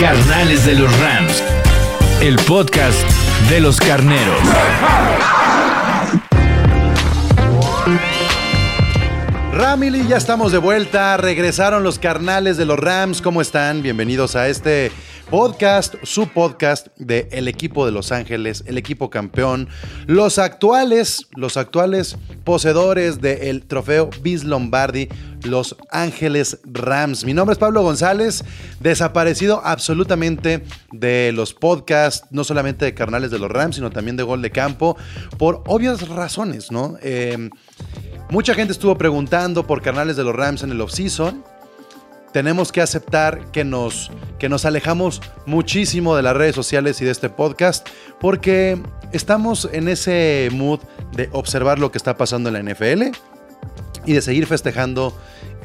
Carnales de los Rams. El podcast de los carneros. Ramily, ya estamos de vuelta. Regresaron los carnales de los Rams. ¿Cómo están? Bienvenidos a este podcast, su podcast de el equipo de Los Ángeles, el equipo campeón, los actuales, los actuales poseedores del trofeo Bis Lombardi, Los Ángeles Rams. Mi nombre es Pablo González, desaparecido absolutamente de los podcasts, no solamente de carnales de los Rams, sino también de Gol de Campo, por obvias razones, ¿no? Eh, Mucha gente estuvo preguntando por carnales de los Rams en el offseason. Tenemos que aceptar que nos, que nos alejamos muchísimo de las redes sociales y de este podcast porque estamos en ese mood de observar lo que está pasando en la NFL y de seguir festejando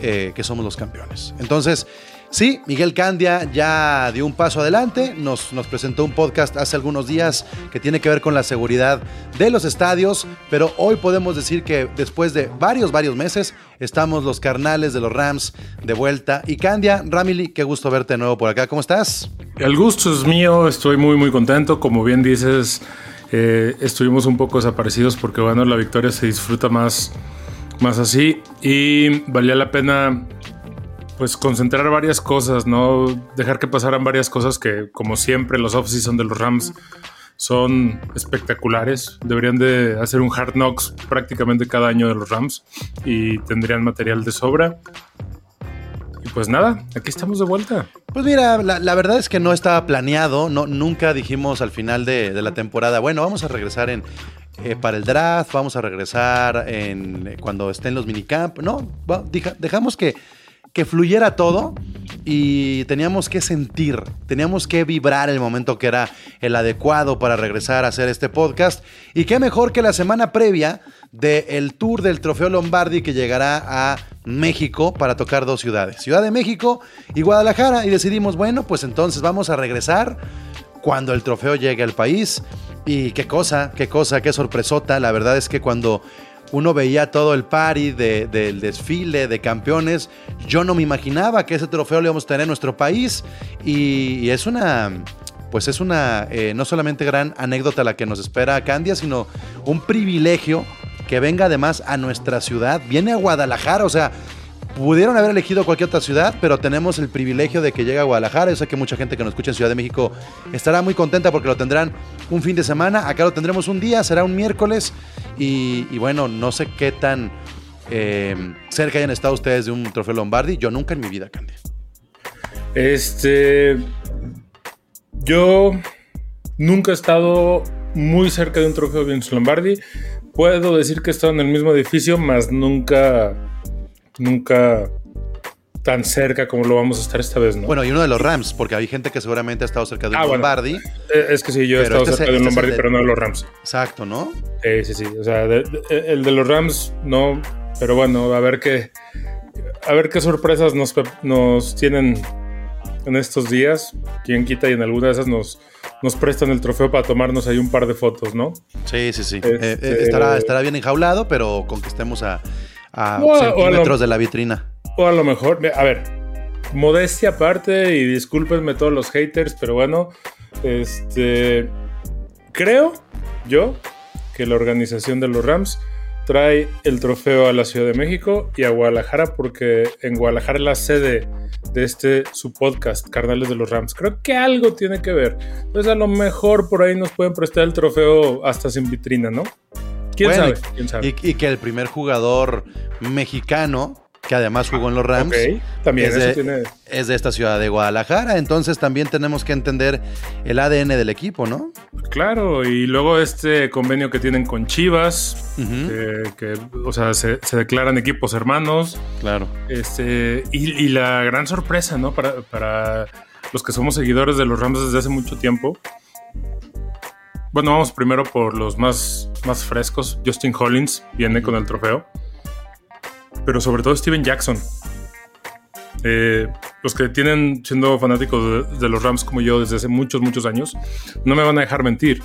eh, que somos los campeones. Entonces, sí, Miguel Candia ya dio un paso adelante, nos, nos presentó un podcast hace algunos días que tiene que ver con la seguridad de los estadios, pero hoy podemos decir que después de varios, varios meses, estamos los carnales de los Rams de vuelta. Y Candia, Ramily, qué gusto verte de nuevo por acá, ¿cómo estás? El gusto es mío, estoy muy muy contento, como bien dices, eh, estuvimos un poco desaparecidos porque bueno, la victoria se disfruta más, más así. Y valía la pena pues concentrar varias cosas, no dejar que pasaran varias cosas que como siempre los off-season de los Rams son espectaculares. Deberían de hacer un hard knocks prácticamente cada año de los Rams y tendrían material de sobra. Y pues nada, aquí estamos de vuelta. Pues mira, la, la verdad es que no estaba planeado, no, nunca dijimos al final de, de la temporada, bueno, vamos a regresar en, eh, para el draft, vamos a regresar en, eh, cuando estén los minicamp. No, dejamos que, que fluyera todo y teníamos que sentir, teníamos que vibrar el momento que era el adecuado para regresar a hacer este podcast. Y qué mejor que la semana previa del tour del Trofeo Lombardi que llegará a México para tocar dos ciudades, Ciudad de México y Guadalajara. Y decidimos, bueno, pues entonces vamos a regresar cuando el trofeo llegue al país. Y qué cosa, qué cosa, qué sorpresota. La verdad es que cuando uno veía todo el party de- del desfile de campeones, yo no me imaginaba que ese trofeo lo íbamos a tener en nuestro país. Y, es una, pues es una, eh, no solamente gran anécdota la que nos espera Candia, sino un privilegio que venga además a nuestra ciudad. Viene a Guadalajara, o sea, Pudieron haber elegido cualquier otra ciudad, pero tenemos el privilegio de que llegue a Guadalajara. Yo sé que mucha gente que nos escucha en Ciudad de México estará muy contenta porque lo tendrán un fin de semana. Acá lo tendremos un día, será un miércoles. Y, bueno, no sé qué tan eh, cerca hayan estado ustedes de un trofeo Lombardi. Yo nunca en mi vida, Candy. Este. Yo nunca he estado muy cerca de un trofeo Vince Lombardi. Puedo decir que he estado en el mismo edificio, mas nunca. Nunca tan cerca como lo vamos a estar esta vez, ¿no? Bueno, y uno de los Rams, porque hay gente que seguramente ha estado cerca de un Ah. Lombardi. Eh, es que sí, yo he estado este es cerca de un este es Lombardi, de- pero no de los Rams. Exacto, ¿no? Sí, sí, sí. O sea, de- de- el de los Rams no. Pero bueno, a ver qué. A ver qué sorpresas nos, nos tienen en estos días. Quién quita y en alguna de esas nos, nos prestan el trofeo para tomarnos ahí un par de fotos, ¿no? Sí, sí, sí. Este- Eh, eh, estará, estará bien enjaulado, pero con que estemos a, a lo- centímetros de la vitrina. O a lo mejor, a ver, modestia aparte y discúlpenme todos los haters, pero bueno, este. Creo yo que la organización de los Rams trae el trofeo a la Ciudad de México y a Guadalajara porque en Guadalajara es la sede de este su podcast, Carnales de los Rams. Creo que algo tiene que ver. Entonces a lo mejor por ahí nos pueden prestar el trofeo hasta sin vitrina, ¿no? ¿Quién Bueno, sabe? ¿Quién sabe? Y, y que el primer jugador mexicano, que además jugó en los Rams, Ok, también es, eso de, tiene... es de esta ciudad de Guadalajara. Entonces también tenemos que entender el ADN del equipo, ¿no? Claro, y luego este convenio que tienen con Chivas, Ujú. que, que, o sea, se, se declaran equipos hermanos, Claro. este, y, y la gran sorpresa, ¿no? Para, para los que somos seguidores de los Rams desde hace mucho tiempo. Bueno, vamos primero por los más, más frescos. Justin Hollins viene con el trofeo. Pero sobre todo Steven Jackson. Eh, los que tienen siendo fanáticos de, de, los Rams como yo desde hace muchos, muchos años, no me van a dejar mentir.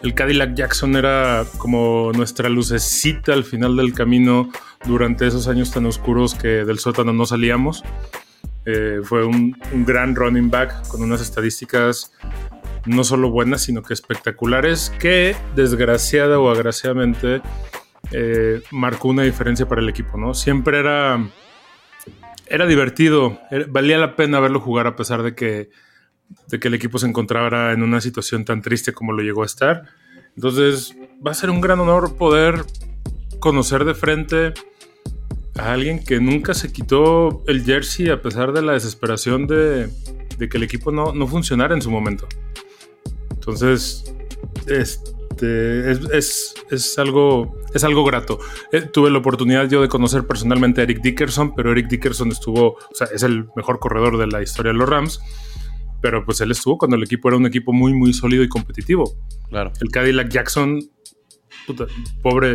El Cadillac Jackson era como nuestra lucecita al final del camino durante esos años tan oscuros que del sótano no salíamos. Eh, fue un, un, gran running back con unas estadísticas no solo buenas, sino que espectaculares, que desgraciada o agraciadamente eh, marcó una diferencia para el equipo, ¿no? Siempre era, era divertido, valía la pena verlo jugar a pesar de que, de que el equipo se encontrara en una situación tan triste como lo llegó a estar. Entonces va a ser un gran honor poder conocer de frente a alguien que nunca se quitó el jersey a pesar de la desesperación de, de que el equipo no, no, funcionara en su momento. Entonces, este, es, es, es, algo, es algo grato. Eh, tuve la oportunidad yo de conocer personalmente a Eric Dickerson, pero Eric Dickerson estuvo, o sea, es el mejor corredor de la historia de los Rams, pero pues él estuvo cuando el equipo era un equipo muy, muy sólido y competitivo. Claro. El Cadillac Jackson, puta, pobre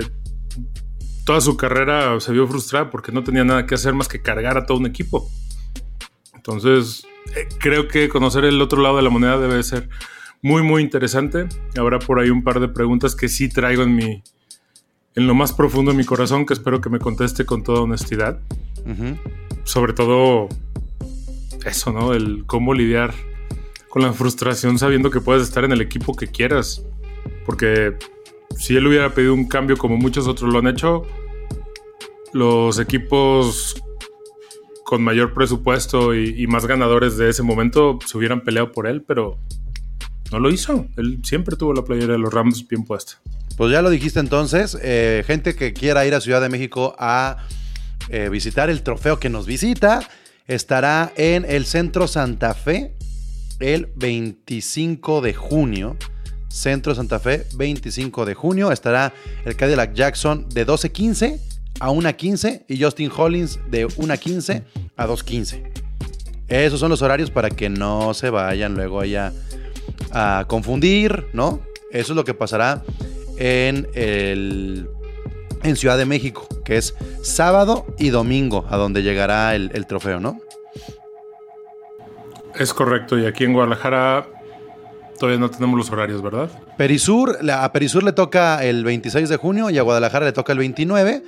toda su carrera se vio frustrada porque no tenía nada que hacer más que cargar a todo un equipo. Entonces, eh, creo que conocer el otro lado de la moneda debe ser muy, muy interesante. Habrá por ahí un par de preguntas que sí traigo en mi. en lo más profundo de mi corazón, que espero que me conteste con toda honestidad. Uh -huh. Sobre todo eso, ¿no? El cómo lidiar con la frustración sabiendo que puedes estar en el equipo que quieras. Porque si él hubiera pedido un cambio como muchos otros lo han hecho, los equipos con mayor presupuesto y, y, más ganadores de ese momento se hubieran peleado por él, pero no lo hizo. Él siempre tuvo la playera de los Rams bien puesta. Pues ya lo dijiste entonces, eh, gente que quiera ir a Ciudad de México a eh, visitar el trofeo que nos visita, estará en el Centro Santa Fe el 25 de junio. Centro Santa Fe, 25 de junio. Estará el Cadillac Jackson de 12.15 a 1.15 y Justin Hollins de 1.15 a 2.15. Esos son los horarios para que no se vayan luego allá a confundir, ¿no? Eso es lo que pasará en, el, en Ciudad de México, que es sábado y domingo, a donde llegará el, el trofeo, ¿no? Es correcto, y aquí en Guadalajara Todavía no tenemos los horarios, ¿verdad? Perisur, a Perisur le toca el 26 de junio y a Guadalajara le toca el 29.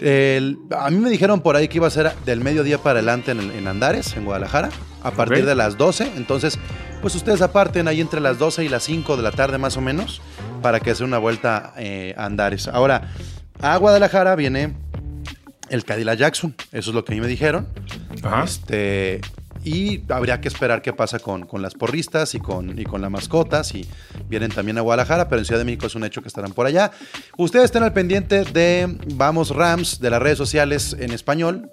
El, a mí me dijeron por ahí que iba a ser del mediodía para adelante en, en Andares, en Guadalajara, a partir okay. de las 12. Entonces, pues ustedes aparten ahí entre las 12 y las 5 de la tarde más o menos para que sea una vuelta eh, a Andares. Ahora, a Guadalajara viene el Cadillac Jackson, eso es lo que a mí me dijeron. Ajá. Este, y habría que esperar qué pasa con, con las porristas y con, y con la mascota, si vienen también a Guadalajara, pero en Ciudad de México es un hecho que estarán por allá. Ustedes estén al pendiente de Vamos Rams, de las redes sociales en español,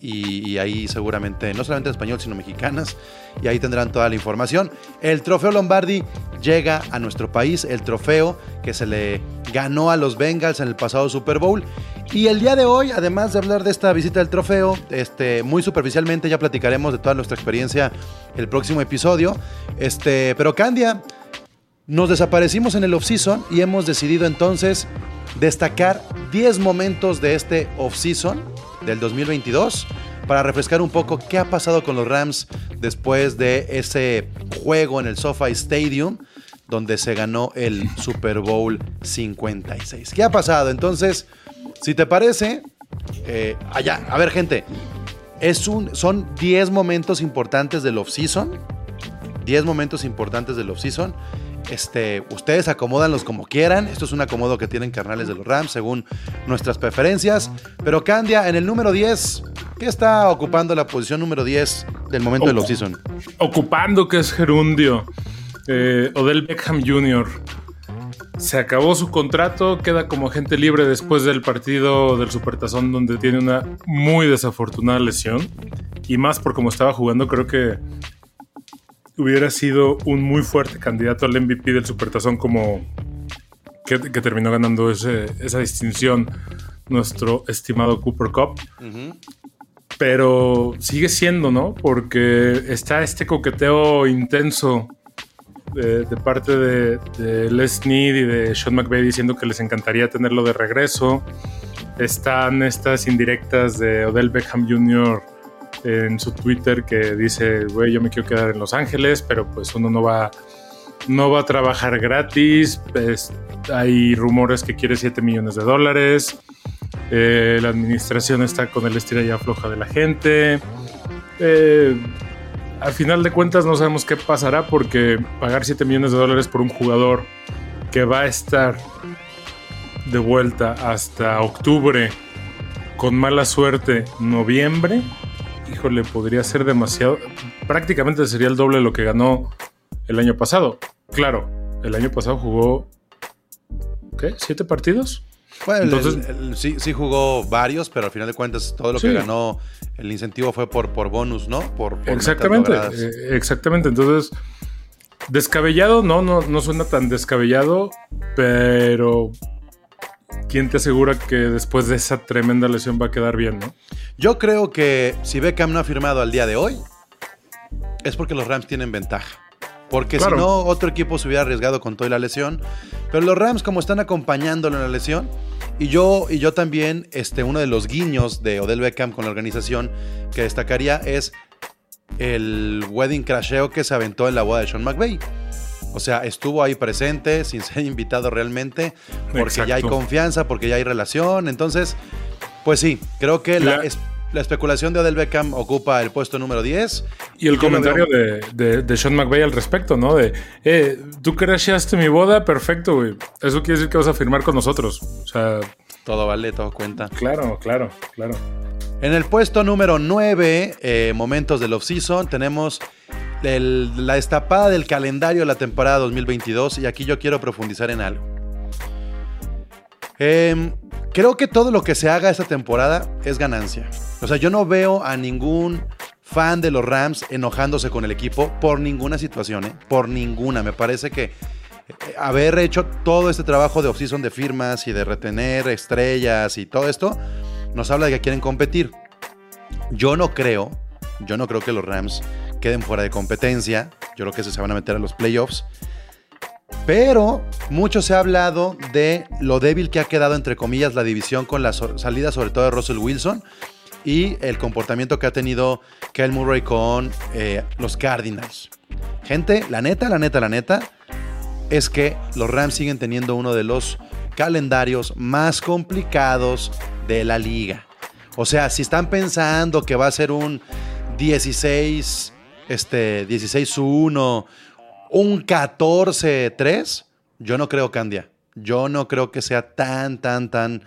y, ahí seguramente, no solamente en español, sino mexicanas, y ahí tendrán toda la información. El trofeo Lombardi llega a nuestro país, el trofeo que se le ganó a los Bengals en el pasado Super Bowl. Y el día de hoy, además de hablar de esta visita del trofeo, este, muy superficialmente ya platicaremos de toda nuestra experiencia el próximo episodio. Este, pero Candia, nos desaparecimos en el off-season y hemos decidido entonces destacar 10 momentos de este off-season del 2022 para refrescar un poco qué ha pasado con los Rams después de ese juego en el SoFi Stadium donde se ganó el Super Bowl 56. ¿Qué ha pasado? Entonces, si te parece, eh, allá, a ver gente, es un, son 10 momentos importantes del off-season, 10 momentos importantes del off-season. Este, ustedes acomódanlos como quieran. Esto es un acomodo que tienen carnales de los Rams según nuestras preferencias. Pero Candia, en el número 10, ¿qué está ocupando la posición número 10 del momento Ocu del off-season? Ocupando que es gerundio. Eh, Odell Beckham Jr. Se acabó su contrato, queda como agente libre después del partido del Supertazón donde tiene una muy desafortunada lesión. Y más por cómo estaba jugando, creo que hubiera sido un muy fuerte candidato al MVP del Supertazón como que, que terminó ganando ese, esa distinción nuestro estimado Cooper Cup. Uh -huh. pero sigue siendo, ¿no? Porque está este coqueteo intenso de, de parte de, de Les Snead y de Sean McVay diciendo que les encantaría tenerlo de regreso. Están estas indirectas de Odell Beckham Jr. en su Twitter que dice, güey, yo me quiero quedar en Los Ángeles, pero pues uno no va, no va a trabajar gratis. Pues, hay rumores que quiere 7 millones de dólares. Eh, la administración está con el estira y afloja de la gente. Eh, al final de cuentas no sabemos qué pasará porque pagar 7 millones de dólares por un jugador que va a estar de vuelta hasta octubre con mala suerte noviembre, híjole, podría ser demasiado. Prácticamente sería el doble de lo que ganó el año pasado. Claro, el año pasado jugó. ¿Qué? ¿Siete partidos? Bueno, Entonces- el- el- sí, sí jugó varios, pero al final de cuentas todo lo que ganó, el incentivo fue por, por bonus, ¿no? Por, por Exactamente, eh, exactamente. Entonces, descabellado, no, no, no suena tan descabellado, pero ¿quién te asegura que después de esa tremenda lesión va a quedar bien, no? Yo creo que si Beckham no ha firmado al día de hoy, es porque los Rams tienen ventaja. Porque Claro. si no, otro equipo se hubiera arriesgado con toda la lesión. Pero los Rams, como están acompañándolo en la lesión, y yo, y yo también, este, uno de los guiños de Odell Beckham con la organización que destacaría es el wedding crasheo que se aventó en la boda de Sean McVay. O sea, estuvo ahí presente, sin ser invitado realmente, porque ya hay confianza, porque ya hay relación. Entonces, pues sí, creo que la, La- es- la especulación de Odell Beckham ocupa el puesto número 10. Y el comentario de, de Sean McVay al respecto, ¿no? De, eh, tú crasheaste mi boda, perfecto, güey. Eso quiere decir que vas a firmar con nosotros. O sea, Todo vale, todo cuenta. claro, claro, claro. En el puesto número 9, eh, momentos del off-season, tenemos la destapada del calendario de la temporada 2022 y aquí yo quiero profundizar en algo. Em, creo que todo lo que se haga esta temporada es ganancia. O sea, yo no veo a ningún fan de los Rams enojándose con el equipo por ninguna situación, ¿eh? por ninguna. Me parece que eh, haber hecho todo este trabajo de off-season de firmas y de retener estrellas y todo esto, nos habla de que quieren competir. Yo no creo, yo no creo que los Rams queden fuera de competencia. Yo creo que se van a meter a los playoffs. Pero mucho se ha hablado de lo débil que ha quedado, entre comillas, la división con la salida sobre todo de Russell Wilson y el comportamiento que ha tenido Kyle Murray con eh, los Cardinals. Gente, la neta, la neta, la neta, es que los Rams siguen teniendo uno de los calendarios más complicados de la liga. O sea, si están pensando que va a ser un 16, este, 16-1, un 14-3, yo no creo, Candia. Yo no creo que sea tan, tan, tan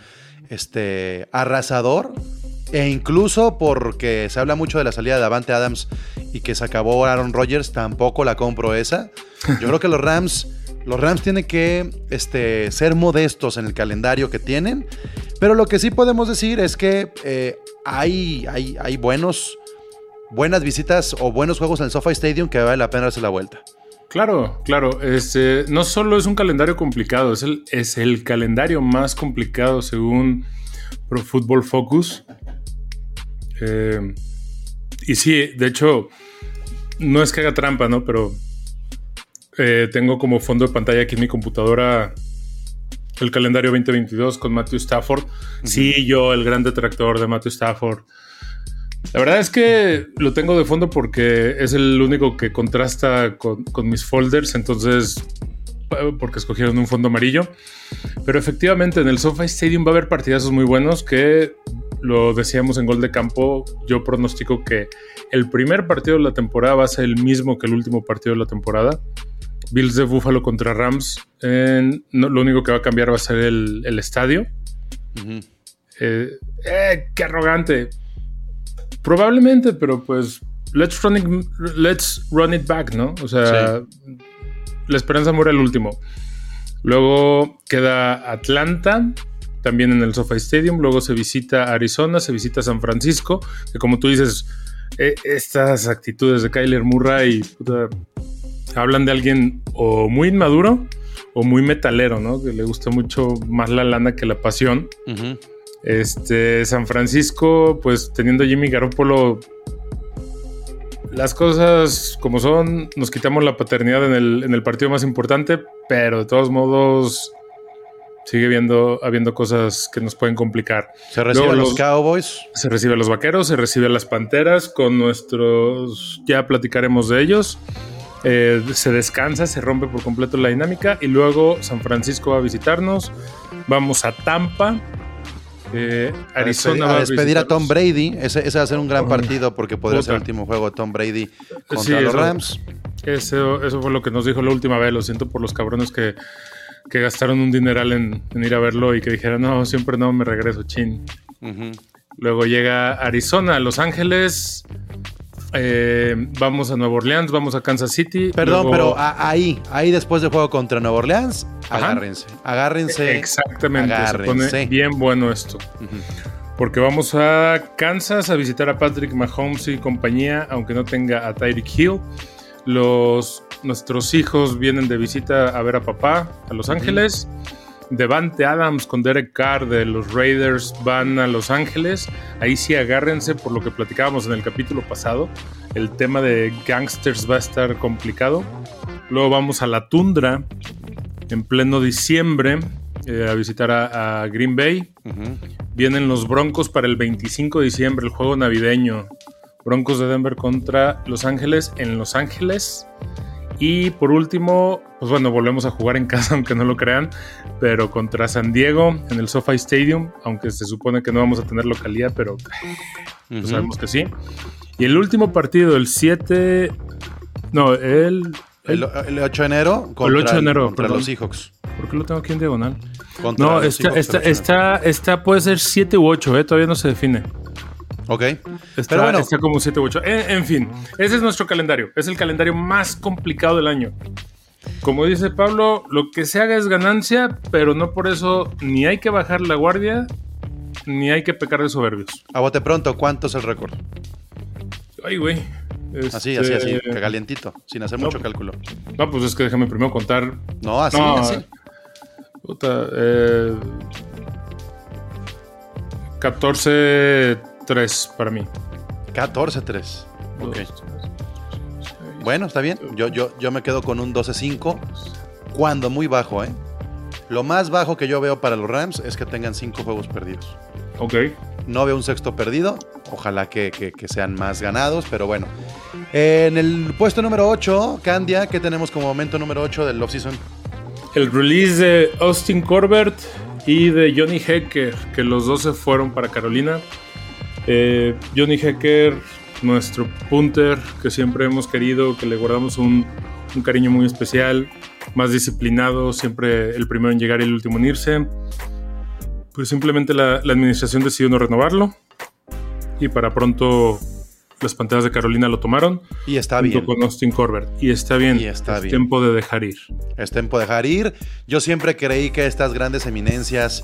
este, arrasador. E incluso porque se habla mucho de la salida de Davante Adams y que se acabó Aaron Rodgers, tampoco la compro esa. Yo creo que los Rams, los Rams tienen que este, ser modestos en el calendario que tienen. Pero lo que sí podemos decir es que eh, hay, hay, hay buenos, buenas visitas o buenos juegos en el SoFi Stadium que vale la pena darse la vuelta. Claro, claro. Este, no solo es un calendario complicado, es el, es el calendario más complicado según Pro Football Focus. Eh, y sí, de hecho, no es que haga trampa, ¿no? Pero eh, tengo como fondo de pantalla aquí en mi computadora el calendario 2022 con Matthew Stafford. Sí, yo, el gran detractor de Matthew Stafford. La verdad es que lo tengo de fondo porque es el único que contrasta con, con mis folders, entonces, porque escogieron un fondo amarillo. Pero efectivamente en el SoFi Stadium va a haber partidazos muy buenos que lo decíamos en Gol de Campo. Yo pronostico que el primer partido de la temporada va a ser el mismo que el último partido de la temporada. Bills de Buffalo contra Rams. En- no, lo único que va a cambiar va a ser el, el estadio. Ujú. Eh, eh, ¡Qué arrogante! Probablemente, pero pues let's run it, let's run it back, ¿no? O sea, la esperanza muere al último. Luego queda Atlanta, también en el SoFi Stadium. Luego se visita Arizona, se visita San Francisco, que como tú dices, eh, estas actitudes de Kyler Murray puta, hablan de alguien o muy inmaduro o muy metalero, ¿no? Que le gusta mucho más la lana que la pasión. Este, San Francisco, pues teniendo a Jimmy Garoppolo, las cosas como son, nos quitamos la paternidad en el, en el partido más importante, pero de todos modos sigue viendo, habiendo cosas que nos pueden complicar. Se reciben Luego los Cowboys. Se recibe a los vaqueros, se recibe a las panteras con nuestros. Ya platicaremos de ellos. Eh, se descansa, se rompe por completo la dinámica y luego San Francisco va a visitarnos. Vamos a Tampa. Eh, A Arizona despedir, va a, despedir a Tom. Brady. Ese, ese va a ser un gran partido porque podría ser el último juego de Tom Brady contra Sí, los eso- Rams. Eso, eso fue lo que nos dijo la última vez. Lo siento por los cabrones que, que gastaron un dineral en, en ir a verlo y que dijeron, no, siempre no, me regreso, chin. Luego llega Arizona, Los Ángeles. Eh, vamos a Nueva Orleans, vamos a Kansas City. Perdón, luego- pero a- ahí, ahí después del juego contra Nueva Orleans, Ajá. agárrense. Agárrense. Exactamente, se pone bien bueno esto. Porque vamos a Kansas a visitar a Patrick Mahomes y compañía, aunque no tenga a Tyreek Hill. Los, nuestros hijos vienen de visita a ver a papá a Los Ángeles. Devante Adams con Derek Carr de los Raiders van a Los Ángeles. Ahí sí agárrense por lo que platicábamos en el capítulo pasado. El tema de gangsters va a estar complicado. Luego vamos a la tundra en pleno diciembre eh, a visitar a, a Green Bay. Vienen los Broncos para el 25 de diciembre, el juego navideño. Broncos de Denver contra Los Ángeles en Los Ángeles. Y por último, pues bueno, volvemos a jugar en casa, aunque no lo crean, pero contra San Diego en el SoFi Stadium, aunque se supone que no vamos a tener localidad, pero pues sabemos que sí. Y el último partido, el 7... No, el... El, el 8 de enero contra, el 8 de enero, contra perdón. los Seahawks. ¿Por qué lo tengo aquí en diagonal? Contra No, esta, esta, el 8 de esta, esta puede ser 7 u 8, ¿eh? todavía no se define. Ok. Está, Pero bueno, está como 7 u 8. En, en fin, ese es nuestro calendario. Es el calendario más complicado del año. Como dice Pablo, lo que se haga es ganancia, pero no por eso ni hay que bajar la guardia, ni hay que pecar de soberbios. a bote pronto, ¿cuánto es el récord? Ay, güey. Así, Este, así, así, calientito, sin hacer no. mucho cálculo. No, pues es que déjame primero contar. No, así, No, así. Puta, eh, 14-3 para mí. 14-3. Ok. Bueno, está bien. Yo, yo, yo me quedo con un 12-5. Cuando muy bajo, ¿eh? Lo más bajo que yo veo para los Rams es que tengan 5 juegos perdidos. Ok. No veo un sexto perdido. Ojalá que, que- que sean más ganados, pero bueno. En el puesto número 8, Candia, ¿qué tenemos como momento número 8 del offseason? El release de Austin Corbett y de Johnny Hecker, que los dos se fueron para Carolina. Eh, Johnny Hecker, nuestro punter, que siempre hemos querido, que le guardamos un, un cariño muy especial, más disciplinado, siempre el primero en llegar y el último en irse. Pues simplemente la, la administración decidió no renovarlo y para pronto las Panteras de Carolina lo tomaron Y está junto bien. con Austin Corbett. Y está bien, Y está es bien. tiempo de dejar ir. Es tiempo de dejar ir. Yo siempre creí que estas grandes eminencias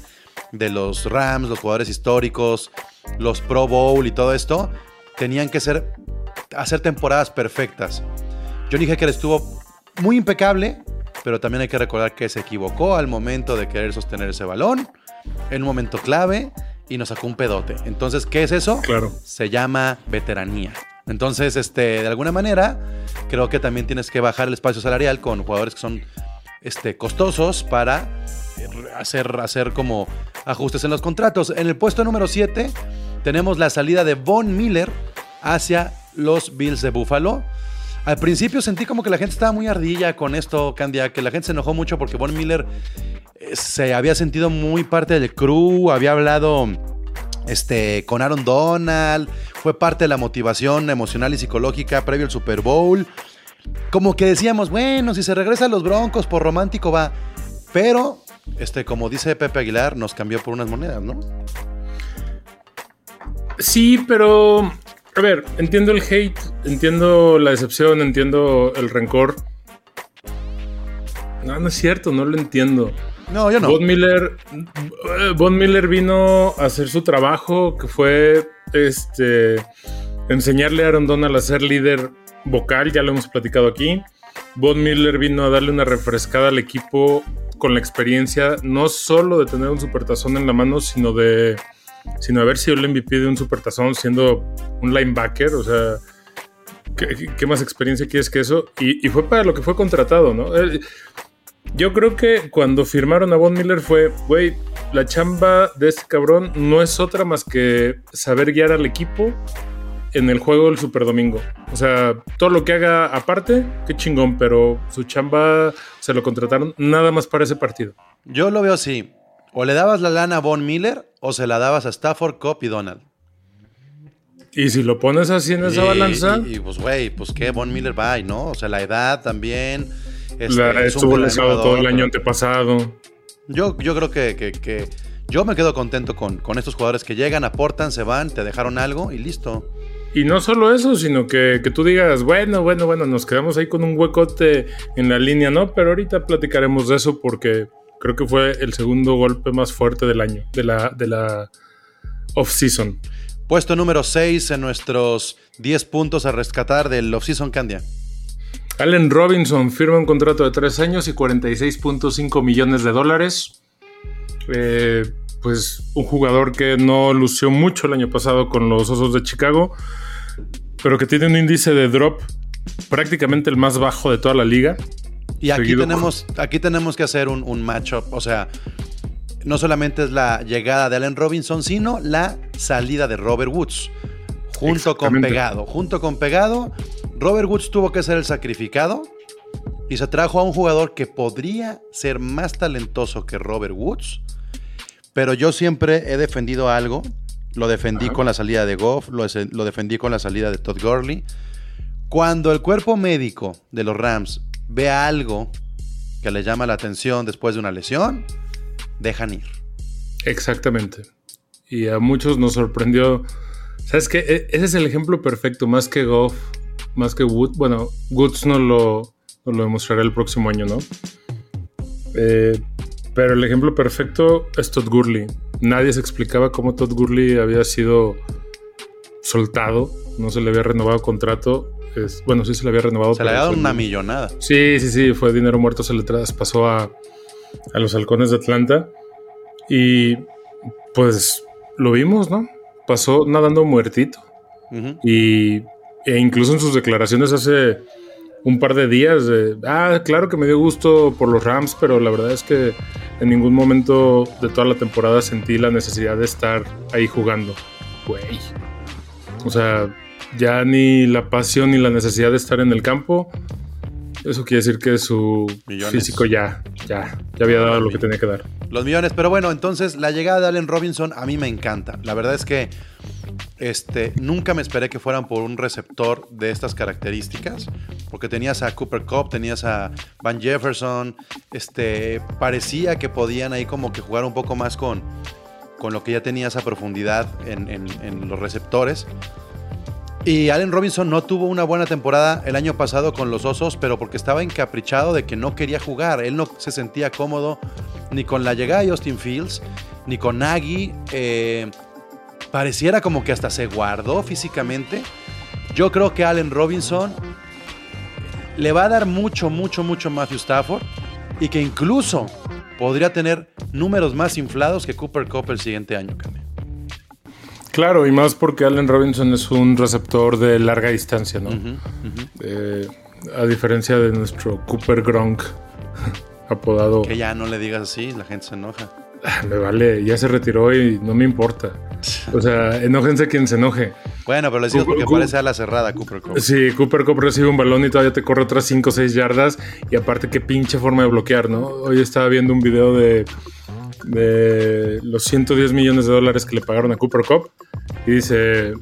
de los Rams, los jugadores históricos, los Pro Bowl y todo esto, tenían que ser hacer temporadas perfectas. Johnny Hecker estuvo muy impecable, pero también hay que recordar que se equivocó al momento de querer sostener ese balón en un momento clave y nos sacó un pedote. Entonces, ¿qué es eso? Claro. se llama veteranía. Entonces, este, de alguna manera, creo que también tienes que bajar el espacio salarial con jugadores que son este, costosos para hacer, hacer como ajustes en los contratos. En el puesto número 7 tenemos la salida de Von Miller hacia los Bills de Buffalo. Al principio sentí como que la gente estaba muy ardilla con esto, Candia, que la gente se enojó mucho porque Von Miller eh, se había sentido muy parte del crew, había hablado este, con Aaron Donald, fue parte de la motivación emocional y psicológica previo al Super Bowl. Como que decíamos, bueno, si se regresa a los Broncos por romántico va. Pero, este, como dice Pepe Aguilar, nos cambió por unas monedas, ¿no? Sí, pero. A ver, entiendo el hate, entiendo la decepción, entiendo el rencor. No, no es cierto, no lo entiendo. No, yo no. Von Miller, Von Miller vino a hacer su trabajo, que fue este enseñarle a Aaron Donald a ser líder vocal, ya lo hemos platicado aquí. Von Miller vino a darle una refrescada al equipo con la experiencia, no solo de tener un supertazón en la mano, sino de sino haber sido el MVP de un supertazón siendo un linebacker, o sea, ¿qué, más experiencia quieres que eso? Y, y, fue para lo que fue contratado, ¿no? Eh, yo creo que cuando firmaron a Von Miller fue, güey, la chamba de este cabrón no es otra más que saber guiar al equipo en el juego del Super Domingo. O sea, todo lo que haga aparte, qué chingón, pero su chamba se lo contrataron nada más para ese partido. Yo lo veo así. O le dabas la lana a Von Miller o se la dabas a Stafford, Cop y Donald. Y si lo pones así en esa Y- balanza, Y, y, pues, güey, pues qué, Von Miller va, ¿no? O sea, la edad también. este, la- es un estuvo lesionado todo el año antepasado. Yo, yo creo que, que- que- yo me quedo contento con, con estos jugadores que llegan, aportan, se van, te dejaron algo y listo. Y no solo eso, sino que, que tú digas, bueno, bueno, bueno, nos quedamos ahí con un huecote en la línea, ¿no? Pero ahorita platicaremos de eso porque creo que fue el segundo golpe más fuerte del año, de la, de la off-season. Puesto número 6 en nuestros 10 puntos a rescatar del offseason Candia. Allen Robinson firma un contrato de 3 años y 46.5 millones de dólares. Eh, pues un jugador que no lució mucho el año pasado con los Osos de Chicago, pero que tiene un índice de drop prácticamente el más bajo de toda la liga. Y aquí tenemos, aquí tenemos que hacer un, un matchup. O sea, no solamente es la llegada de Allen Robinson, sino la salida de Robert Woods. Junto con pegado. Junto con pegado, Robert Woods tuvo que ser el sacrificado y se trajo a un jugador que podría ser más talentoso que Robert Woods. Pero yo siempre he defendido algo. Lo defendí Ajá. con la salida de Goff, lo, lo defendí con la salida de Todd Gurley. Cuando el cuerpo médico de los Rams ve algo que le llama la atención después de una lesión, dejan ir. Exactamente. Y a muchos nos sorprendió. ¿Sabes qué? E- Ese es el ejemplo perfecto, más que Goff, más que Wood. Bueno, Woods no lo, nos lo demostrará el próximo año, ¿no? Eh, pero el ejemplo perfecto es Todd Gurley. Nadie se explicaba cómo Todd Gurley había sido soltado, no se le había renovado contrato. Es- bueno, sí se le había renovado. Se le ha pero dado una millonada. Sí, sí, sí, fue dinero muerto, se le traspasó a, a los halcones de Atlanta. Y pues lo vimos, ¿no? Pasó nadando muertito. Y e incluso en sus declaraciones hace un par de días, de, ah, claro que me dio gusto por los Rams, pero la verdad es que en ningún momento de toda la temporada sentí la necesidad de estar ahí jugando. Güey. O sea, ya ni la pasión ni la necesidad de estar en el campo. Eso quiere decir que su Millones. físico ya, ya, ya había dado lo que tenía que dar. Los millones. Pero bueno, entonces la llegada de Allen Robinson a mí me encanta. La verdad es que este, nunca me esperé que fueran por un receptor de estas características. Porque tenías a Cooper Cup, tenías a Van Jefferson. Este, parecía que podían ahí como que jugar un poco más con, con lo que ya tenía esa profundidad en, en- en los receptores. Y Allen Robinson no tuvo una buena temporada el año pasado con los Osos, pero porque estaba encaprichado de que no quería jugar. Él no se sentía cómodo ni con la llegada de Justin Fields, ni con Nagy. Eh, pareciera como que hasta se guardó físicamente. Yo creo que Allen Robinson le va a dar mucho, mucho, mucho Matthew Stafford y que incluso podría tener números más inflados que Cooper Cup el siguiente año. Cami. Claro, y más porque Allen Robinson es un receptor de larga distancia, ¿no? Eh, a diferencia de nuestro Cooper Gronk, apodado. Que ya no le digas así, la gente se enoja. "Ah, Me vale, ya se retiró y no me importa. O sea, enójense quien se enoje. Bueno, pero le decimos porque parece a la cerrada Cooper Cup. Si Cooper Cup recibe un balón y todavía te corre otras 5 o 6 yardas, y aparte, qué pinche forma de bloquear, ¿no? Hoy estaba viendo un video de, de los 110 millones de dólares que le pagaron a Cooper Cup y dice: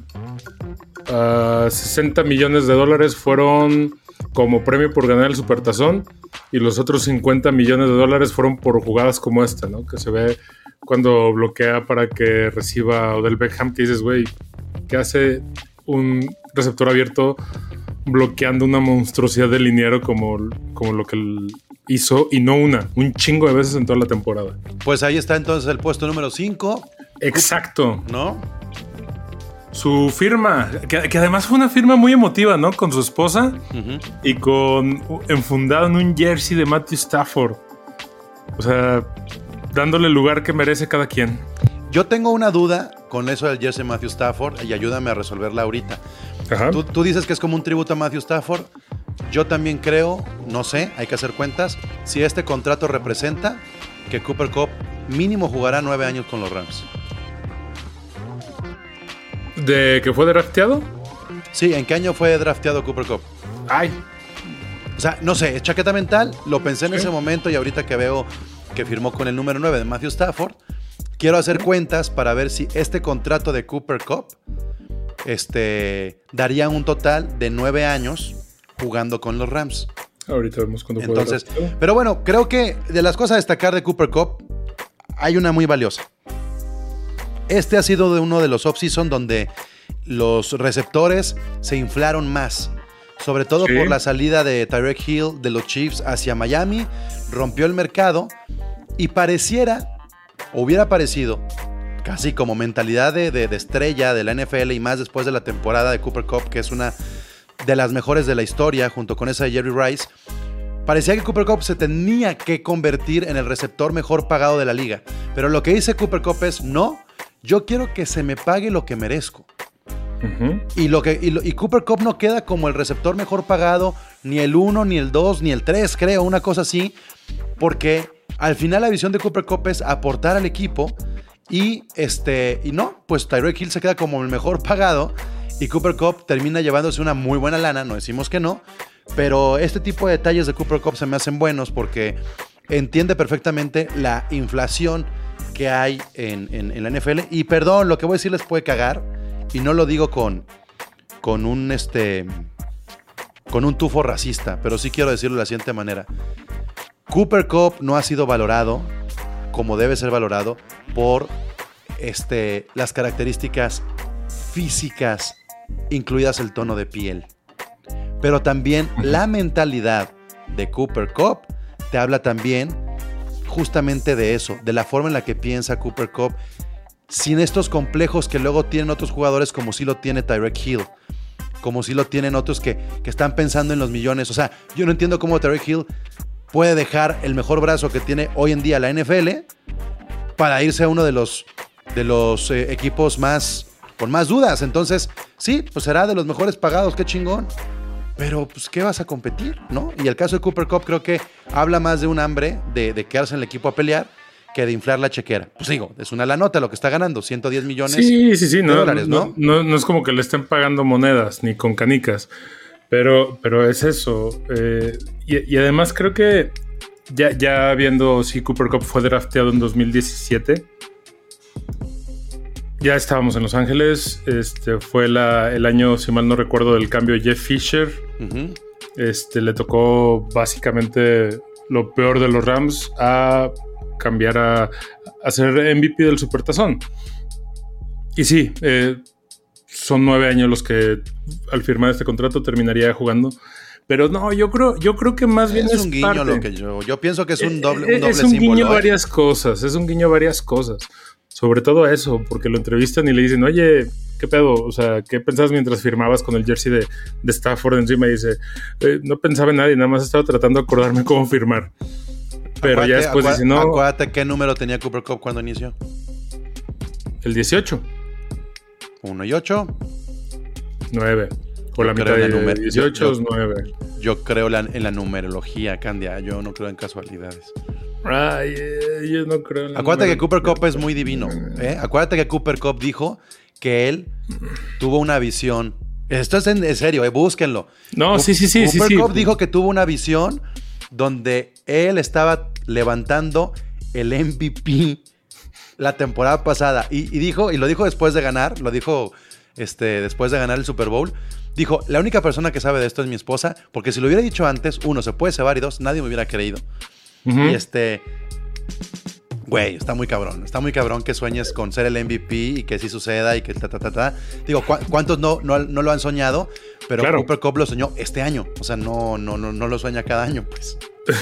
ah, 60 millones de dólares fueron como premio por ganar el Supertazón y los otros 50 millones de dólares fueron por jugadas como esta, ¿no? Que se ve cuando bloquea para que reciba Odell Beckham, que dices, güey, ¿qué hace un receptor abierto bloqueando una monstruosidad de liniero como, como lo que él hizo? Y no una, un chingo de veces en toda la temporada. Pues ahí está entonces el puesto número 5, Exacto. ¿no? Su firma, que, que además fue una firma muy emotiva, ¿no? Con su esposa y con enfundado en un jersey de Matthew Stafford. O sea, dándole el lugar que merece cada quien. Yo tengo una duda con eso del jersey Matthew Stafford y ayúdame a resolverla ahorita. Ajá. Tú, tú dices que es como un tributo a Matthew Stafford. Yo también creo, no sé, hay que hacer cuentas, si este contrato representa que Cooper Cup mínimo jugará nueve años con los Rams. ¿De que fue drafteado? Sí, ¿en qué año fue drafteado Cooper Cup? Ay, O sea, no sé, es chaqueta mental, lo pensé en Sí. ese momento y ahorita que veo que firmó con el número 9 de Matthew Stafford, quiero hacer cuentas para ver si este contrato de Cooper Cup este, daría un total de nueve años jugando con los Rams. ahorita vemos cuándo fue Entonces, pero bueno, creo que de las cosas a destacar de Cooper Cup, hay una muy valiosa. Este ha sido de uno de los off-season donde los receptores se inflaron más. Sobre todo Sí. por la salida de Tyreek Hill de los Chiefs hacia Miami. Rompió el mercado y pareciera, hubiera parecido, casi como mentalidad de, de- de estrella de la NFL y más después de la temporada de Cooper Cup, que es una de las mejores de la historia, junto con esa de Jerry Rice. Parecía que Cooper Cup se tenía que convertir en el receptor mejor pagado de la liga. Pero lo que dice Cooper Cup es, no, yo quiero que se me pague lo que merezco. Y, lo que, y, lo- y Cooper Cup no queda como el receptor mejor pagado, ni el 1, ni el 2, ni el 3, creo, una cosa así, porque al final la visión de Cooper Cup es aportar al equipo y, este, y no, pues Tyreek Hill se queda como el mejor pagado y Cooper Cup termina llevándose una muy buena lana, no decimos que no, pero este tipo de detalles de Cooper Cup se me hacen buenos porque entiende perfectamente la inflación que hay en, en- la NFL. Y perdón, lo que voy a decir les puede cagar. Y no lo digo con, con un este. con un tufo racista. Pero sí quiero decirlo de la siguiente manera. Cooper Cup no ha sido valorado como debe ser valorado por este, las características físicas, incluidas el tono de piel. Pero también la mentalidad de Cooper Cup te habla también justamente de eso, de la forma en la que piensa Cooper Cup, sin estos complejos que luego tienen otros jugadores como si lo tiene Tyreek Hill, como si lo tienen otros que, que están pensando en los millones. O sea, yo no entiendo cómo Tyreek Hill puede dejar el mejor brazo que tiene hoy en día la NFL para irse a uno de los, de los eh, equipos más con más dudas. Entonces, sí, pues será de los mejores pagados, qué chingón. Pero, pues, ¿qué vas a competir? ¿No? Y el caso de Cooper Cup creo que habla más de un hambre de, de quedarse en el equipo a pelear que de inflar la chequera. Pues digo, es una la nota lo que está ganando, 110 millones. Sí, sí, sí, de no, dólares, no, ¿no? no, no es como que le estén pagando monedas ni con canicas, pero, pero es eso. eh, y, y además creo que ya, ya viendo si Cooper Cup fue drafteado en 2017, ya estábamos en Los Ángeles, este fue la- el año, si mal no recuerdo, del cambio Jeff Fisher. Este, le tocó básicamente lo peor de los Rams a cambiar a, a ser MVP del Supertazón. Y sí, eh, son nueve años los que al firmar este contrato terminaría jugando. Pero no, yo creo, yo creo que más bien Es un guiño parte. lo que yo. Yo pienso que es un Eh, doble, eh, un doble es un símbolo. guiño ¿eh? varias cosas, es un guiño varias cosas. Sobre todo eso, porque lo entrevistan y le dicen, oye, ¿qué pedo? O sea, ¿qué pensabas mientras firmabas con el jersey de, de Stafford encima? Y dice, "Eh, no pensaba en nadie, nada más estaba tratando de acordarme cómo firmar. Pero Acuérdate- ya después dice, no, Acuérdate qué número tenía Cooper Cup cuando inició. el 18, 1 y 8. 9. O la mitad de la numer- 18 yo- es 9. Yo creo la- en la numerología, Candia. Yo no creo en casualidades. Ay, eh, yo no creo en la Acuérdate que Cooper Cup es muy divino. ¿eh? Acuérdate que Cooper Cup dijo que él tuvo una visión. Esto es en, en serio, eh, búsquenlo. No, Cu- sí, sí, sí, sí, Cooper sí. Cup dijo que tuvo una visión donde él estaba levantando el MVP la temporada pasada. Y, y dijo, y lo dijo después de ganar, lo dijo este, después de ganar el Super Bowl. Dijo, la única persona que sabe de esto es mi esposa, porque si lo hubiera dicho antes, uno, se puede cebar y dos, nadie me hubiera creído. Y este. Güey, está muy cabrón. Está muy cabrón que sueñes con ser el MVP y que sí suceda y que ta, ta, ta, ta. Digo, ¿cu- ¿cuántos no, no, no lo han soñado? Pero Claro. Cooper Cup lo soñó este año. O sea, no, no, no, no lo sueña cada año, pues.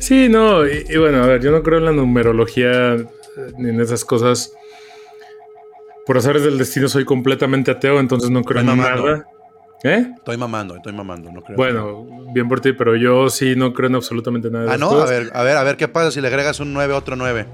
Sí, no, y, y bueno, a ver, yo no creo en la numerología en esas cosas. Por azares del destino soy completamente ateo, entonces no creo en mamando. nada. ¿Eh? Estoy mamando, estoy mamando, no creo. Bueno, bien por ti, pero yo sí no creo en absolutamente nada. Ah, no, a ver, a ver, a ver qué pasa si le agregas un 9 a otro 9.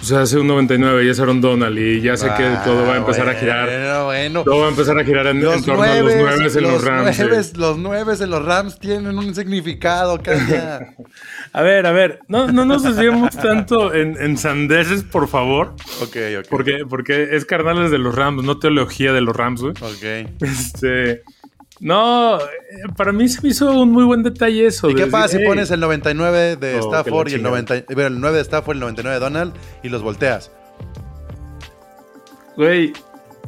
Pues hace un 99 y es Aaron Donald y ya sé que Ah, todo va a empezar a girar. Bueno, bueno. Todo va a empezar a girar en, en Los torno a los nueves, nueve en los Rams. sí. nueves- los nueves en los Rams tienen un significado, calla. A ver, a ver, no, no nos desviemos tanto en, en sandeces, por favor. ok, ok. Porque, porque es carnales de los Rams, no teología de los Rams, güey. Ok. Este. No, eh, para mí se me hizo un muy buen detalle eso. ¿Y qué pasa decir, si "Hey, pones el 99 de Oh, Stafford y el, chingada. 90, bueno, el 9 de Stafford y el 99 de Donald y los volteas? Güey,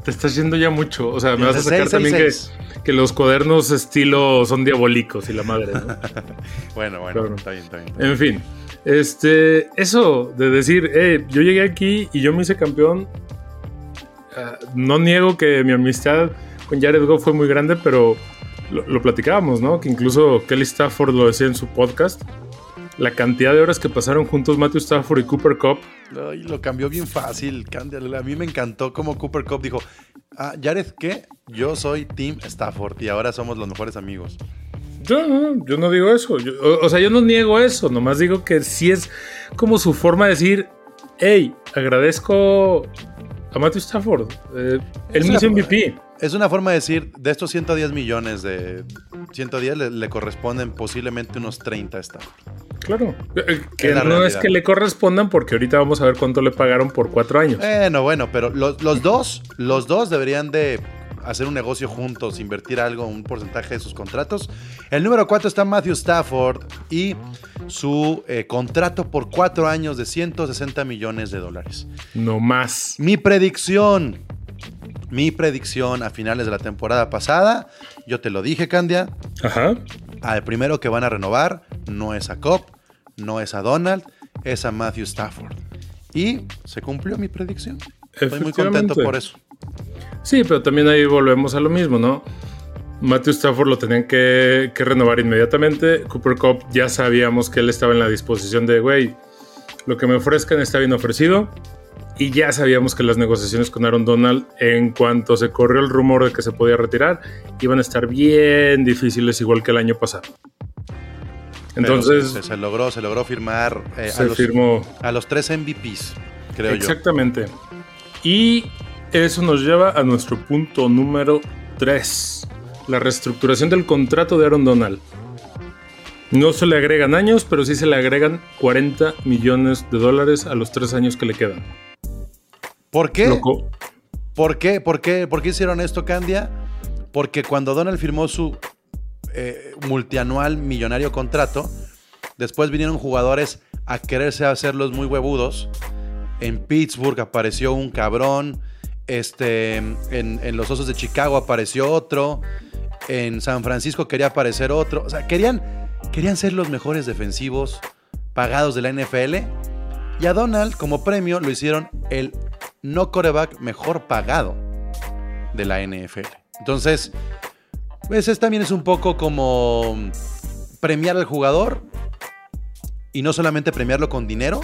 te estás yendo ya mucho. O sea, me vas a sacar también que, que los cuadernos estilo son diabólicos y la madre, ¿no? Bueno, bueno, Claro. está bien, está bien. En fin, este, eso de decir, eh, yo llegué aquí y yo me hice campeón. ah, no niego que mi amistad con Jared Goff fue muy grande, pero lo, lo platicábamos, ¿no? Que incluso Kelly Stafford lo decía en su podcast. La cantidad de horas que pasaron juntos Matthew Stafford y Cooper Cup. Ay, lo cambió bien fácil. A mí me encantó como Cooper Cup dijo, ah, Jared, ¿qué? Yo soy Team Stafford y ahora somos los mejores amigos. Yo no, yo no digo eso. Yo- o, o sea, yo no niego eso. Nomás digo que sí es como su forma de decir, hey, agradezco a Matthew Stafford. Eh, él me hizo MVP. Es una forma de decir, de estos 110 millones de 110 le, le corresponden posiblemente unos 30 a Stafford. Claro. Eh, Que Es la no es que le correspondan porque ahorita vamos a ver cuánto le pagaron por cuatro años. Bueno, bueno, pero los, los dos, los dos deberían de hacer un negocio juntos, invertir algo, un porcentaje de sus contratos. El número 4 está Matthew Stafford y su eh, contrato por cuatro años de 160 millones de dólares. No más. Mi predicción, mi predicción a finales de la temporada pasada, yo te lo dije, Candia, Ajá. al primero que van a renovar no es a Cobb, no es a Donald, es a Matthew Stafford. Y se cumplió mi predicción. Estoy muy contento por eso. Sí, pero también ahí volvemos a lo mismo, ¿no? Matthew Stafford lo tenían que, que renovar inmediatamente. Cooper Cup ya sabíamos que él estaba en la disposición de, güey, lo que me ofrezcan está bien ofrecido. Y ya sabíamos que las negociaciones con Aaron Donald, en cuanto se corrió el rumor de que se podía retirar, iban a estar bien difíciles, igual que el año pasado. Entonces, se, se logró, se logró firmar eh, a, se los, firmó. a los tres MVPs, creo Exactamente. Y eso nos lleva a nuestro punto número 3. La reestructuración del contrato de Aaron Donald. No se le agregan años, pero sí se le agregan 40 millones de dólares a los tres años que le quedan. ¿Por qué? Loco. ¿Por qué? ¿Por qué? ¿Por qué hicieron esto, Candia? Porque cuando Donald firmó su eh, multianual millonario contrato, después vinieron jugadores a quererse hacerlos muy huevudos. En Pittsburgh apareció un cabrón. Este, en, en los Osos de Chicago apareció otro. En San Francisco quería aparecer otro. O sea, querían, querían ser los mejores defensivos pagados de la NFL. Y a Donald, como premio, lo hicieron el no coreback mejor pagado de la NFL. Entonces, pues es, también es un poco como premiar al jugador y no solamente premiarlo con dinero,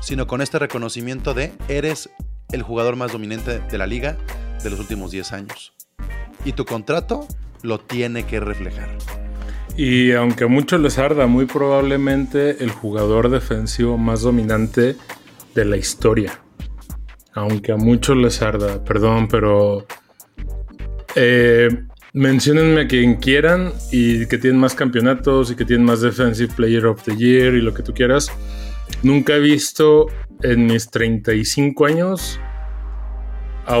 sino con este reconocimiento de eres el jugador más dominante de la liga de los últimos 10 años. Y tu contrato lo tiene que reflejar. Y aunque a muchos les arda, muy probablemente el jugador defensivo más dominante de la historia. Aunque a muchos les arda, perdón, pero eh, menciónenme a quien quieran y que tienen más campeonatos y que tienen más Defensive Player of the Year y lo que tú quieras. Nunca he visto en mis 35 años a a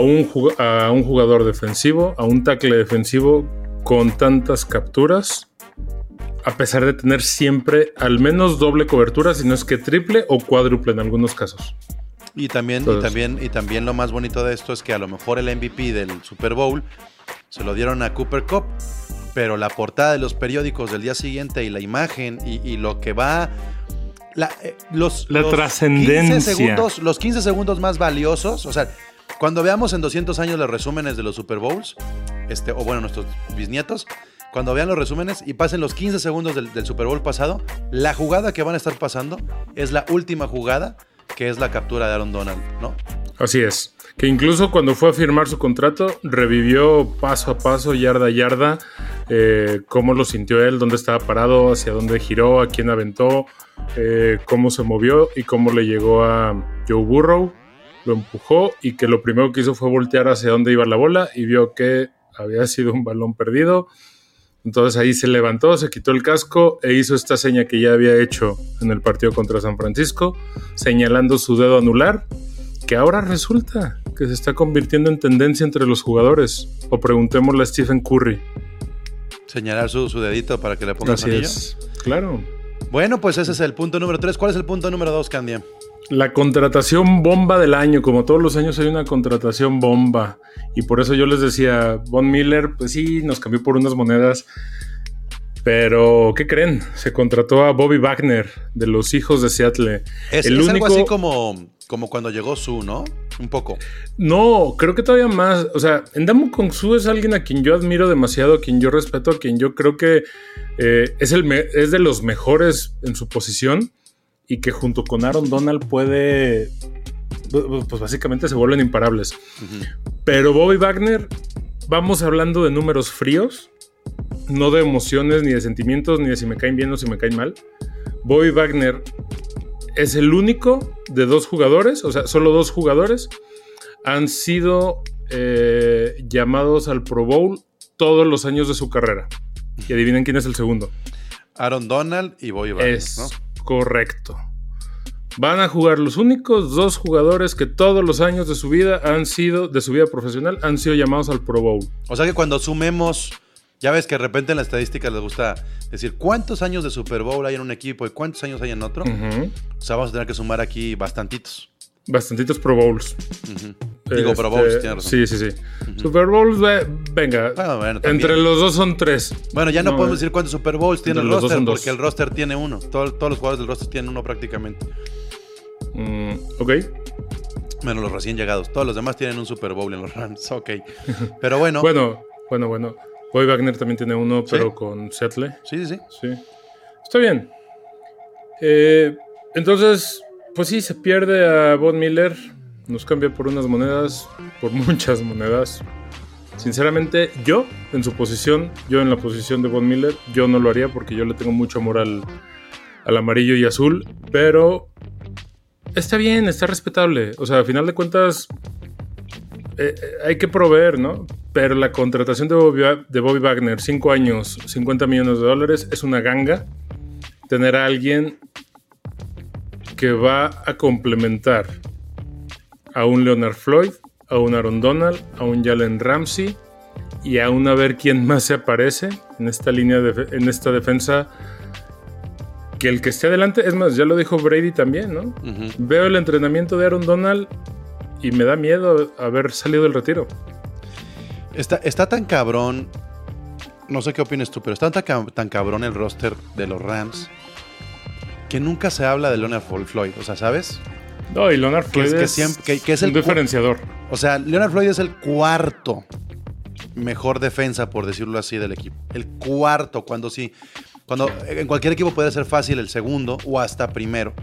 un jugador defensivo, a un tackle defensivo con tantas capturas, a pesar de tener siempre al menos doble cobertura, si no es que triple o cuádruple en algunos casos. Y también, y, también, y también lo más bonito de esto es que a lo mejor el MVP del Super Bowl se lo dieron a Cooper Cup, pero la portada de los periódicos del día siguiente y la imagen y, y lo que va... la- eh, los, La los trascendencia. 15 segundos, los 15 segundos más valiosos, o sea, cuando veamos en 200 años los resúmenes de los Super Bowls, este, o bueno, nuestros bisnietos, cuando vean los resúmenes y pasen los 15 segundos del, del Super Bowl pasado, la jugada que van a estar pasando es la última jugada, que es la captura de Aaron Donald, ¿no? Así es. Que incluso cuando fue a firmar su contrato, revivió paso a paso, yarda a yarda, eh, cómo lo sintió él, dónde estaba parado, hacia dónde giró, a quién aventó, eh, cómo se movió y cómo le llegó a Joe Burrow. Lo empujó y que lo primero que hizo fue voltear hacia dónde iba la bola y vio que había sido un balón perdido. Entonces ahí se levantó, se quitó el casco e hizo esta seña que ya había hecho en el partido contra San Francisco, señalando su dedo anular, que ahora resulta que se está convirtiendo en tendencia entre los jugadores. O preguntémosle a Stephen Curry. Señalar su, su dedito para que le ponga Así anillo. es. Claro. Bueno, pues ese es el punto número 3. ¿Cuál es el punto número 2, Candia? La contratación bomba del año, como todos los años hay una contratación bomba. Y por eso yo les decía, Von Miller, pues sí, nos cambió por unas monedas. Pero, ¿qué creen? Se contrató a Bobby Wagner de los hijos de Seattle. Es, es algo así como, como cuando llegó Su, ¿no? Un poco. No, creo que todavía más. O sea, Endamo Kong Su es alguien a quien yo admiro demasiado, a quien yo respeto, a quien yo creo que eh, es, el es de los mejores en su posición y que junto con Aaron Donald puede. Pues básicamente se vuelven imparables. Pero Bobby Wagner, vamos hablando de números fríos, no de emociones, ni de sentimientos, ni de si me caen bien o si me caen mal. Bobby Wagner es el único de dos jugadores, o sea, solo dos jugadores han sido eh, llamados al Pro Bowl todos los años de su carrera. Y adivinen quién es el segundo. Aaron Donald y Bobby Wagner, es ¿no? Correcto. Van a jugar los únicos dos jugadores que todos los años de su vida han sido, de su vida profesional, han sido llamados al Pro Bowl. O sea que cuando sumemos, ya ves que de repente en la estadística les gusta decir cuántos años de Super Bowl hay en un equipo y cuántos años hay en otro. O sea, vamos a tener que sumar aquí bastantitos. Bastantitos Pro Bowls. Digo, Pro Bowls, tienes razón. Sí, sí, sí. Super Bowls, ve- venga. Bueno, bueno, también. entre los dos son tres. Bueno, ya no, No, podemos eh. decir cuántos Super Bowls tiene el Entre roster, dos. porque el roster tiene uno. Todo- todos los jugadores del roster tienen uno prácticamente. Mm, ok. Menos los recién llegados. Todos los demás tienen un Super Bowl en los Rams. Ok. Pero bueno. Bueno, bueno, bueno. Bobby Wagner también tiene uno, ¿Sí? pero con Seattle. Sí, sí, sí. Sí. Está bien. Eh, entonces, pues sí, se pierde a Von Miller. Nos cambia por unas monedas, por muchas monedas. Sinceramente, yo en su posición, yo en la posición de Von Miller, yo no lo haría porque yo le tengo mucho amor al, amarillo y azul. Pero está bien, está respetable. O sea, a final de cuentas, eh, eh, hay que proveer, ¿no? Pero la contratación de Bobby, de Bobby Wagner, 5 años, 50 millones de dólares, es una ganga. Tener a alguien que va a complementar a un Leonard Floyd, a un Aaron Donald, a un Jalen Ramsey y aún a ver quién más se aparece en esta línea, de, en esta defensa. Que el que esté adelante, es más, ya lo dijo Brady también, ¿no? Veo el entrenamiento de Aaron Donald y me da miedo haber salido del retiro. Está, está tan cabrón. No sé qué opinas tú, pero está tan, tan cabrón el roster de los Rams que nunca se habla de Leonard Floyd. O sea, ¿sabes? No, y Leonard Floyd es, que siempre- que- que es el un diferenciador. O sea, Leonard Floyd es el cuarto mejor defensa, por decirlo así, del equipo. El cuarto, cuando sí. Cuando en cualquier equipo puede ser fácil el segundo o hasta primero.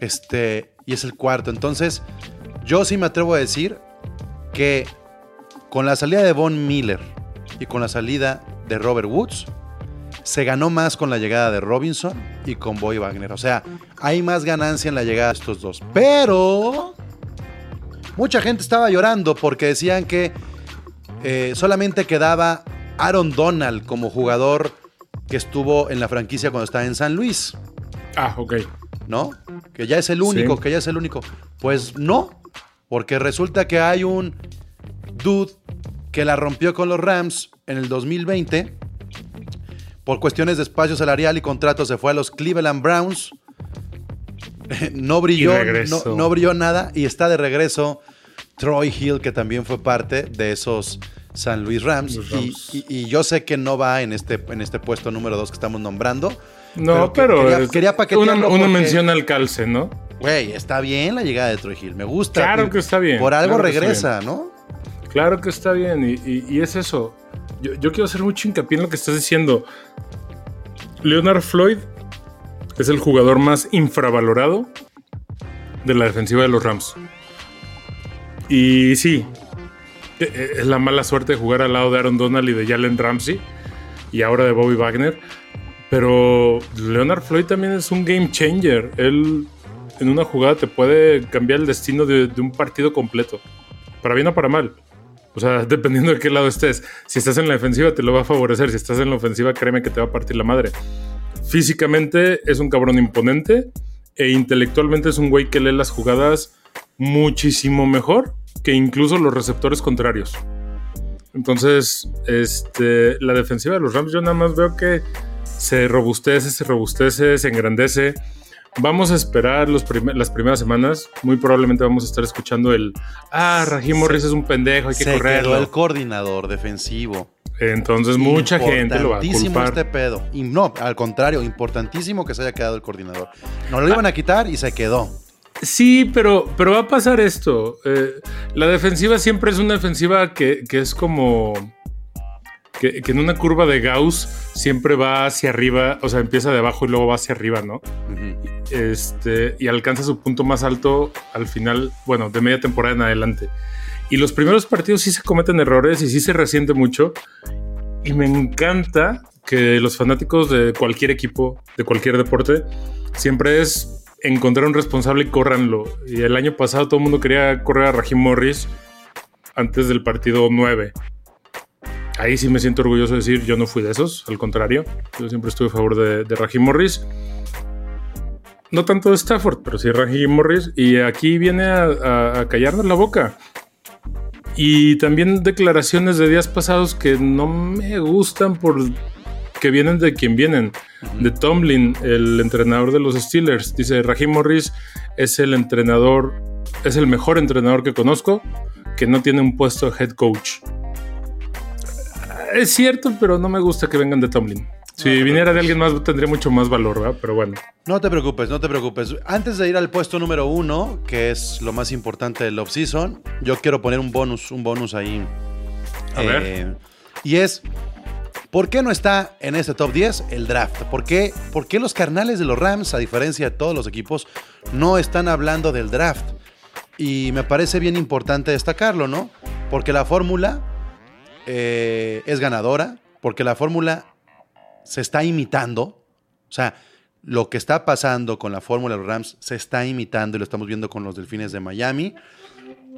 Este, y es el cuarto. Entonces, yo sí me atrevo a decir que con la salida de Von Miller y con la salida de Robert Woods, se ganó más con la llegada de Robinson y con Boy Wagner. O sea, hay más ganancia en la llegada de estos dos. Pero mucha gente estaba llorando porque decían que eh, solamente quedaba Aaron Donald como jugador que estuvo en la franquicia cuando estaba en San Luis, Ah, ok. ¿no? Que ya es el único, Sí. que ya es el único. Pues no, porque resulta que hay un dude que la rompió con los Rams en el 2020. Por cuestiones de espacio salarial y contrato se fue a los Cleveland Browns. No brilló, no, no brilló nada y está de regreso Troy Hill, que también fue parte de esos San Luis Rams. Y, Rams. y- y yo sé que no va en este, en este puesto número 2 que estamos nombrando. No, pero, quería, quería paquetearlo una, una porque- mención al calce, ¿no? Güey, está bien la llegada de Troy Hill, me gusta. Claro que está bien, Por algo claro regresa, ¿no? Claro que está bien, y, y- y es eso. Yo, quiero hacer mucho hincapié en lo que estás diciendo. Leonard Floyd es el jugador más infravalorado de la defensiva de los Rams. Y sí, e- e- es la mala suerte de jugar al lado de Aaron Donald y de Jalen Ramsey. y ahora de Bobby Wagner. Pero Leonard Floyd también es un game changer. Él en una jugada te puede cambiar el destino de, de un partido completo. Para bien o para mal. O sea, dependiendo de qué lado estés. Si estás en la defensiva te lo va a favorecer. Si estás en la ofensiva, créeme que te va a partir la madre. Físicamente es un cabrón imponente e intelectualmente es un güey que lee las jugadas muchísimo mejor que incluso los receptores contrarios. Entonces, este, la defensiva de los Rams yo nada más veo que se robustece, se robustece, se engrandece. Vamos a esperar los prim- las primeras semanas. Muy probablemente vamos a estar escuchando el Ah, Raheem Morris es un pendejo, hay que Se quedó correrlo. el coordinador defensivo. Entonces mucha gente lo va a Importantísimo culpar. este pedo. Y no, al contrario, importantísimo que se haya quedado el coordinador. No lo iban a quitar y se quedó. Sí, pero, pero va a pasar esto. Eh, la defensiva siempre es una defensiva que, que es como. Que, que en una curva de Gauss siempre va hacia arriba, o sea, empieza de abajo y luego va hacia arriba, ¿no? Este, y alcanza su punto más alto al final, bueno, de media temporada en adelante. Y los primeros partidos sí se cometen errores y sí se resiente mucho. Y me encanta que los fanáticos de cualquier equipo, de cualquier deporte, siempre es encontrar un responsable y córranlo. Y el año pasado todo el mundo quería correr a Raheem Morris antes del partido 9. Ahí sí me siento orgulloso de decir, yo no fui de esos, al contrario. Yo siempre estuve a favor de, de Raheem Morris. No tanto de Stafford, pero sí Raheem Morris. Y aquí viene a, a- a callarnos la boca. Y también declaraciones de días pasados que no me gustan por que vienen de quien vienen. De Tomlin, el entrenador de los Steelers. Dice, Raheem Morris es el entrenador, es el mejor entrenador que conozco que no tiene un puesto de head coach. Es cierto, pero no me gusta que vengan de Tomlin. Si viniera de alguien más tendría mucho más valor, ¿verdad? Pero bueno. No te preocupes, no te preocupes. Antes de ir al puesto número uno, que es lo más importante del off-season, yo quiero poner un bonus, un bonus ahí. A ver. Y es, ¿por qué no está en este top 10 el draft? ¿Por qué, por qué los carnales de los Rams, a diferencia de todos los equipos, no están hablando del draft? Y me parece bien importante destacarlo, ¿no? Porque la fórmula eh, es ganadora, porque la fórmula se está imitando. O sea, lo que está pasando con la fórmula de los Rams se está imitando y lo estamos viendo con los Delfines de Miami.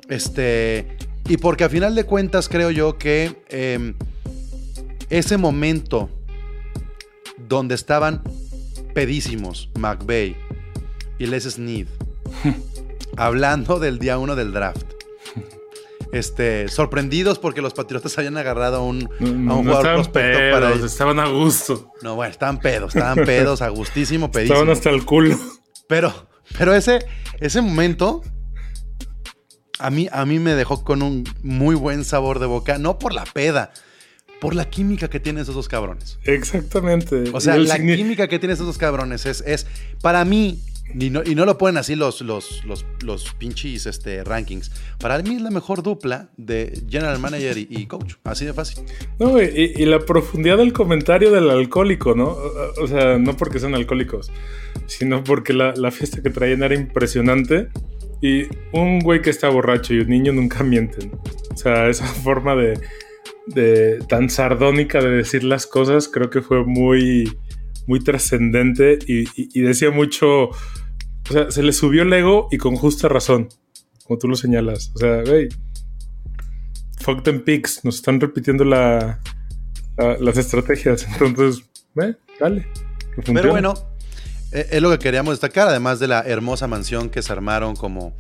Este, y porque a final de cuentas creo yo que eh, ese momento donde estaban pedísimos McVeigh y Les Snead hablando del día uno del draft. Este, sorprendidos porque los Patriotas habían agarrado a un, No, a un no jugador prospecto pedos, para estaban a gusto. no, bueno, estaban pedos, estaban pedos, a gustísimo, pedísimo. Estaban hasta el culo. Pero, pero ese, ese momento a mí, a mí me dejó con un muy buen sabor de boca, no por la peda, por la química que tienen esos dos cabrones. Exactamente. O sea, el la química que tienen esos dos cabrones es, es para mí, y no, y no lo ponen así los, los, los, los pinches este, rankings, para mí es la mejor dupla de general manager y, coach, así de fácil. No, y, y la profundidad del comentario del alcohólico, ¿no? O sea, no porque sean alcohólicos, sino porque la, la fiesta que traían era impresionante. Y un güey que está borracho y un niño nunca mienten. O sea, esa forma de, de tan sardónica de decir las cosas creo que fue muy, muy trascendente y decía mucho. O sea, se le subió el ego y con justa razón, como tú lo señalas. O sea, güey, fuck them pigs, nos están repitiendo la, la- las estrategias. Entonces, eh, dale. Pero bueno, es lo que queríamos destacar, además de la hermosa mansión que se armaron como,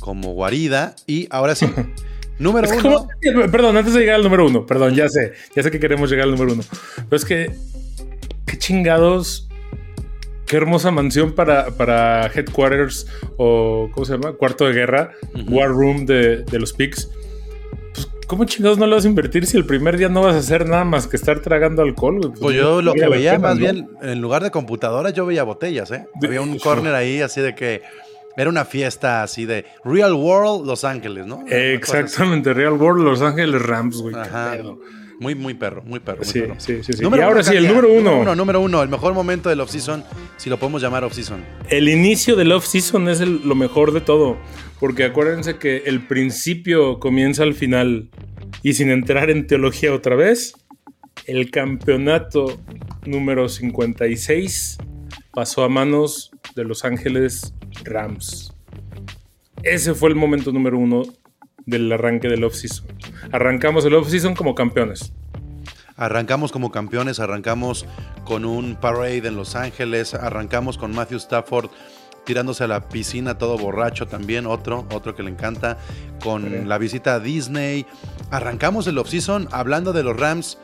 como guarida. Y ahora sí, número Es uno. como- perdón, antes de llegar al número uno, perdón, ya sé, ya sé que queremos llegar al número uno. Pero es que, qué chingados, qué hermosa mansión para, para headquarters o, ¿cómo se llama? Cuarto de guerra, war room de, de los pigs. Pues, ¿cómo chingados no lo vas a invertir si el primer día no vas a hacer nada más que estar tragando alcohol? güey? Pues yo lo que veía más ¿no? bien, en lugar de computadoras, yo veía botellas, ¿eh? De- Había un corner ahí así de que era una fiesta así de Real World Los Ángeles, ¿no? Exactamente, Real World Los Ángeles Rams, güey. qué Ajá. pedo. Muy, muy perro, muy perro. muy Sí, perro. sí, sí, sí. Número y ahora sí, el número uno. uno. Número uno, el mejor momento del off-season, si lo podemos llamar off-season. El inicio del off-season es el- lo mejor de todo. Porque acuérdense que el principio comienza al final. Y sin entrar en teología otra vez, el campeonato número 56 pasó a manos de Los Ángeles Rams. Ese fue el momento número uno del arranque del offseason. Arrancamos el offseason como campeones. Arrancamos como campeones, arrancamos con un parade en Los Ángeles, arrancamos con Matthew Stafford tirándose a la piscina todo borracho también, otro, otro que le encanta, con la visita a Disney. Arrancamos el offseason hablando de los Rams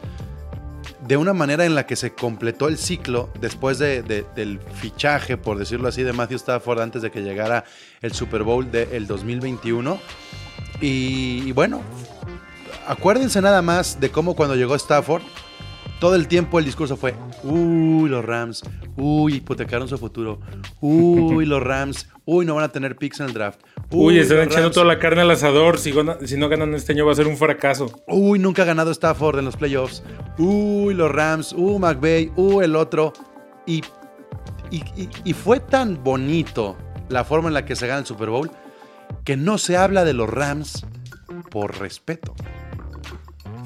de una manera en la que se completó el ciclo después de, de, del fichaje, por decirlo así, de Matthew Stafford antes de que llegara el Super Bowl del 2021. Y, y bueno, acuérdense nada más de cómo cuando llegó Stafford, todo el tiempo el discurso fue, uy, los Rams, uy, hipotecaron su futuro, uy, los Rams, uy, no van a tener picks en el draft. Uy, están echando Rams, toda la carne al asador. Si no ganan este año va a ser un fracaso. Uy, nunca ha ganado Stafford en los playoffs. Uy, los Rams, uy, McVay, uy, el otro. Y, y, y- y fue tan bonito la forma en la que se gana el Super Bowl que no se habla de los Rams por respeto.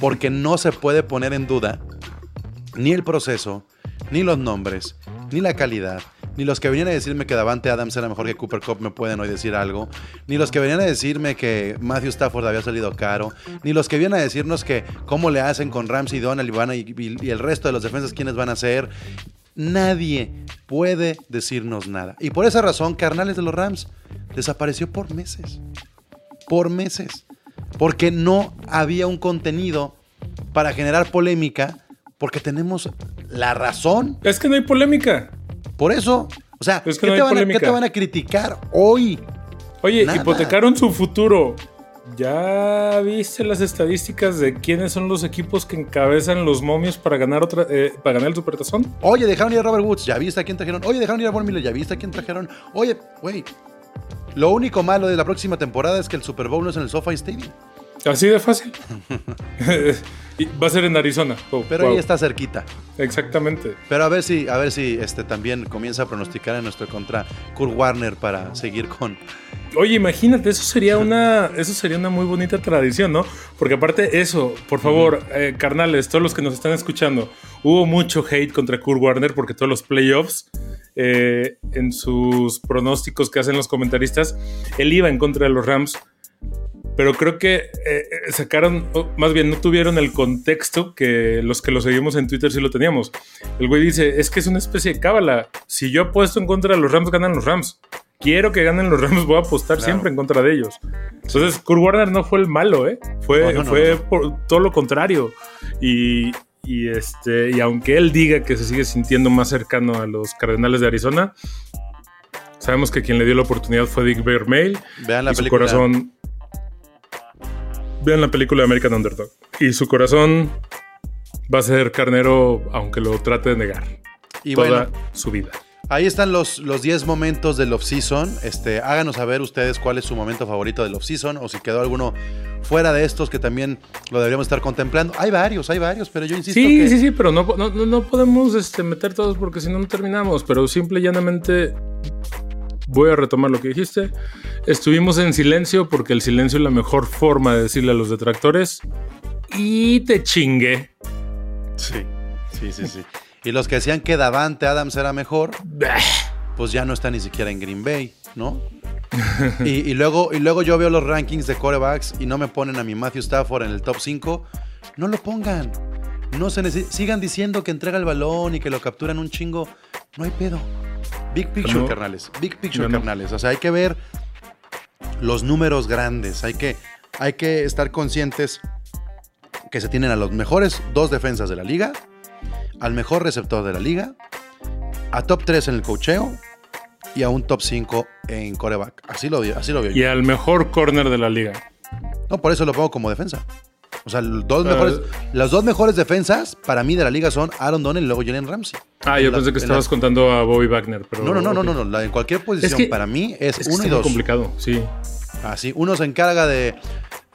Porque no se puede poner en duda ni el proceso, ni los nombres, ni la calidad, ni los que venían a decirme que Davante Adams era mejor que Cooper Cup me pueden hoy decir algo, ni los que venían a decirme que Matthew Stafford había salido caro, ni los que vienen a decirnos que cómo le hacen con Ramsey, Donald y, y- y el resto de los defensas quiénes van a ser. Nadie puede decirnos nada. Y por esa razón, carnales de los Rams desapareció por meses. Por meses. Porque no había un contenido para generar polémica, porque tenemos la razón. Es que no hay polémica. Por eso, o sea, Es que ¿qué, no te van a, qué polémica. te van a criticar hoy? Oye, Nada. hipotecaron su futuro. ¿Ya viste las estadísticas de quiénes son los equipos que encabezan los momios para ganar otra, eh, para ganar el supertazón? Oye, dejaron ir a Robert Woods, ¿ya viste a quién trajeron? Oye, dejaron ir a Von Miller, ¿ya viste a quién trajeron? Oye, güey, lo único malo de la próxima temporada es que el Super Bowl no es en el SoFi Stadium. Así de fácil. Y Va a ser en Arizona. Oh, Pero wow. ahí está cerquita. Exactamente. Pero a ver si, a ver si este también comienza a pronosticar en nuestro contra Kurt Warner para seguir con. Oye, imagínate, eso sería una, eso sería una muy bonita tradición, ¿no? Porque aparte eso, por favor, eh, carnales, todos los que nos están escuchando, hubo mucho hate contra Kurt Warner porque todos los playoffs, eh, en sus pronósticos que hacen los comentaristas, él iba en contra de los Rams. Pero creo que eh, eh, sacaron, más bien no tuvieron el contexto que los que lo seguimos en Twitter sí lo teníamos. El güey dice, es que es una especie de cábala. Si yo apuesto en contra de los Rams, ganan los Rams. Quiero que ganen los Rams, voy a apostar Claro. siempre en contra de ellos. Entonces, Kurt Warner no fue el malo, ¿eh? Fue, No, no, no, fue por todo lo contrario. Y, y, este, y aunque él diga que se sigue sintiendo más cercano a los Cardenales de Arizona, sabemos que quien le dio la oportunidad fue Dick Vermeil Vean la y su película. corazón. Vean la película de American Underdog. Y su corazón va a ser carnero, aunque lo trate de negar. Y toda bueno, su vida. ahí están los, los 10 momentos del off-season. Este, háganos saber ustedes cuál es su momento favorito del off-season o si quedó alguno fuera de estos que también lo deberíamos estar contemplando. Hay varios, hay varios, pero yo insisto Sí, que. sí, sí, pero no, no, no- no podemos este, meter todos porque si no, no terminamos. Pero simple y llanamente voy a retomar lo que dijiste. Estuvimos en silencio porque el silencio es la mejor forma de decirle a los detractores. Y te chingue. Sí, sí, sí, sí. Y los que decían que Davante Adams era mejor, pues ya no está ni siquiera en Green Bay, ¿no? y, luego, y luego yo veo los rankings de corebacks y no me ponen a mi Matthew Stafford en el top 5. No lo pongan. No se Sigan diciendo que entrega el balón y que lo capturan un chingo. No hay pedo. Big picture, No. carnales. Big picture, no. carnales. O sea, hay que ver los números grandes. Hay que, hay que estar conscientes que se tienen a los mejores dos defensas de la liga, al mejor receptor de la liga, a top 3 en el cocheo y a un top 5 en coreback. Así lo, vi- así lo veo Y yo. al mejor corner de la liga. No, por eso lo pongo como defensa. O sea, los dos Ah. mejores, las dos mejores defensas para mí de la liga son Aaron Donald y luego Jalen Ramsey. Ah, yo la- pensé que estabas la- contando a Bobby Wagner. Pero No, no, no, no, no, no, la- en cualquier posición que- para mí es, Es que uno y muy dos. complicado, sí. Así, uno se encarga de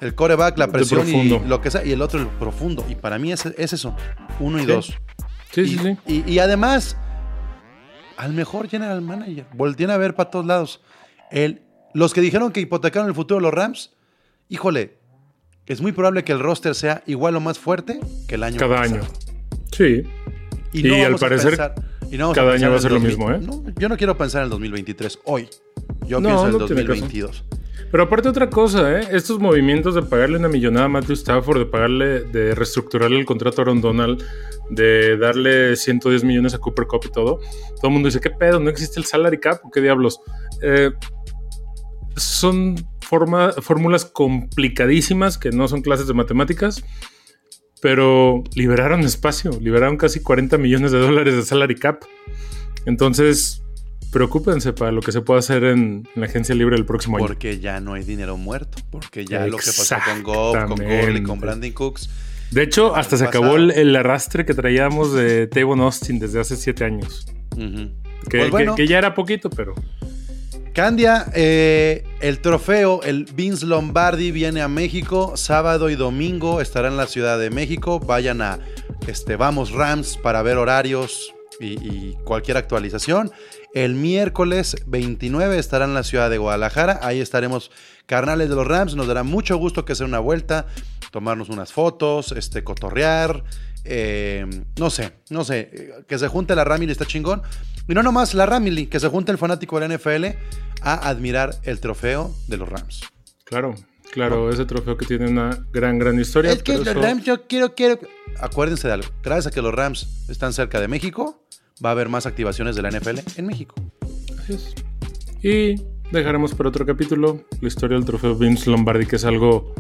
el coreback, la presión y lo que sea, y el otro el profundo. Y para mí es, es eso, uno y Sí. dos. Sí, y, sí, sí. Y, y además, al mejor general manager. Volteen a ver para todos lados. El, los que dijeron que hipotecaron el futuro de los Rams, híjole, es muy probable que el roster sea igual o más fuerte que el año Cada pasado. año. Sí. Y al parecer, pensar- y no vamos cada año va a ser lo 2000. mismo, ¿eh? No, yo no quiero pensar en el 2023 hoy. Yo No, pienso en el no tiene caso. 2022. Pero aparte otra cosa, ¿eh? Estos movimientos de pagarle una millonada a Matthew Stafford, de pagarle, de reestructurarle el contrato a Aaron Donald, de darle 110 millones a Cooper Cup y todo, todo el mundo dice, ¿qué pedo? ¿No existe el salary cap? ¿O qué diablos? Eh, son forma- fórmulas complicadísimas que no son clases de matemáticas, pero liberaron espacio, liberaron casi 40 millones de dólares de salary cap. Entonces, preocúpense para lo que se pueda hacer en, en la agencia libre el próximo año. Porque ya no hay dinero muerto. Porque ya lo que pasó con Goff, con Gurley, con Brandon Cooks. De hecho, hasta se pasado. acabó el, el arrastre que traíamos de Tavon Austin desde hace siete años. Ujú. Que, Pues bueno. que- que ya era poquito, pero Candia, eh, el trofeo, el Vince Lombardi viene a México sábado y domingo, estará en la Ciudad de México. Vayan a este, Vamos Rams para ver horarios y, cualquier actualización. El miércoles 29 estará en la ciudad de Guadalajara. Ahí estaremos carnales de los Rams. Nos dará mucho gusto que sea una vuelta, tomarnos unas fotos, este, cotorrear. Eh, no sé, no sé. Que se junte la Ramily está chingón. Y no nomás la Ramily, que se junte el fanático de la NFL a admirar el trofeo de los Rams. claro, claro, ese trofeo que tiene una gran, gran historia. Es que los eso- Rams, yo quiero, quiero. Acuérdense de algo. Gracias a que los Rams están cerca de México, va a haber más activaciones de la NFL en México. Así es. Y dejaremos para otro capítulo la historia del trofeo Vince Lombardi, que es algo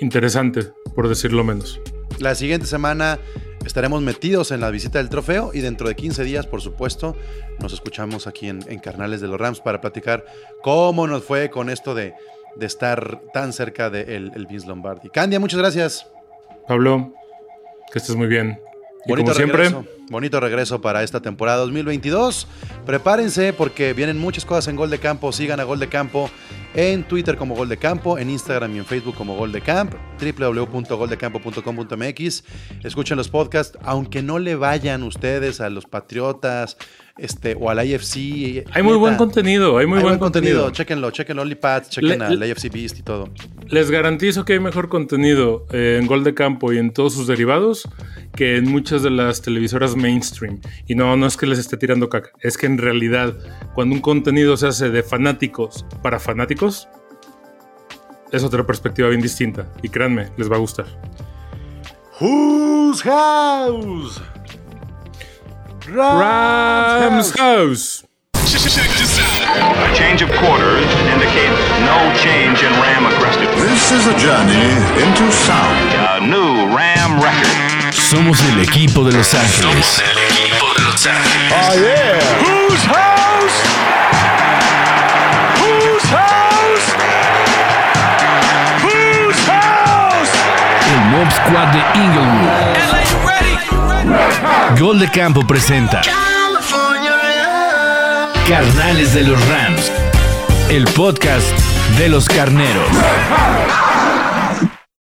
interesante, por decirlo menos. La siguiente semana estaremos metidos en la visita del trofeo y dentro de 15 días, por supuesto, nos escuchamos aquí en, en Carnales de los Rams para platicar cómo nos fue con esto de, de estar tan cerca del el Vince Lombardi. Candia, muchas gracias. Pablo, que estés muy bien. Y como siempre, bonito regreso para esta temporada 2022. Prepárense porque vienen muchas cosas en Gol de Campo. Sigan a Gol de Campo en Twitter como Gol de Campo, en Instagram y en Facebook como Gol de Camp, www.goldecampo.com.mx. Escuchen los podcasts, aunque no le vayan ustedes a los Patriotas este, o a la IFC. hay muy buen contenido, hay muy buen, contenido. Chéquenlo, chequen OnlyPads, chequen Le- a la IFC Beast y todo. Les garantizo que hay mejor contenido en Gol de Campo y en todos sus derivados que en muchas de las televisoras mainstream. Y no, no es que les esté tirando caca, es que en realidad cuando un contenido se hace de fanáticos para fanáticos, es otra perspectiva bien distinta. Y créanme, les va a gustar. Whose house? Rams House. A change of quarters indicates no change in Ram aggressiveness. This is a journey into sound. A new Ram record. Somos el equipo de Los Ángeles. Somos el equipo de Los Ángeles. Oh, yeah. Whose house? Whose house? Whose house? El Mob Squad de Inglewood. Gol de Campo presenta Carnales de los Rams. El podcast de los carneros.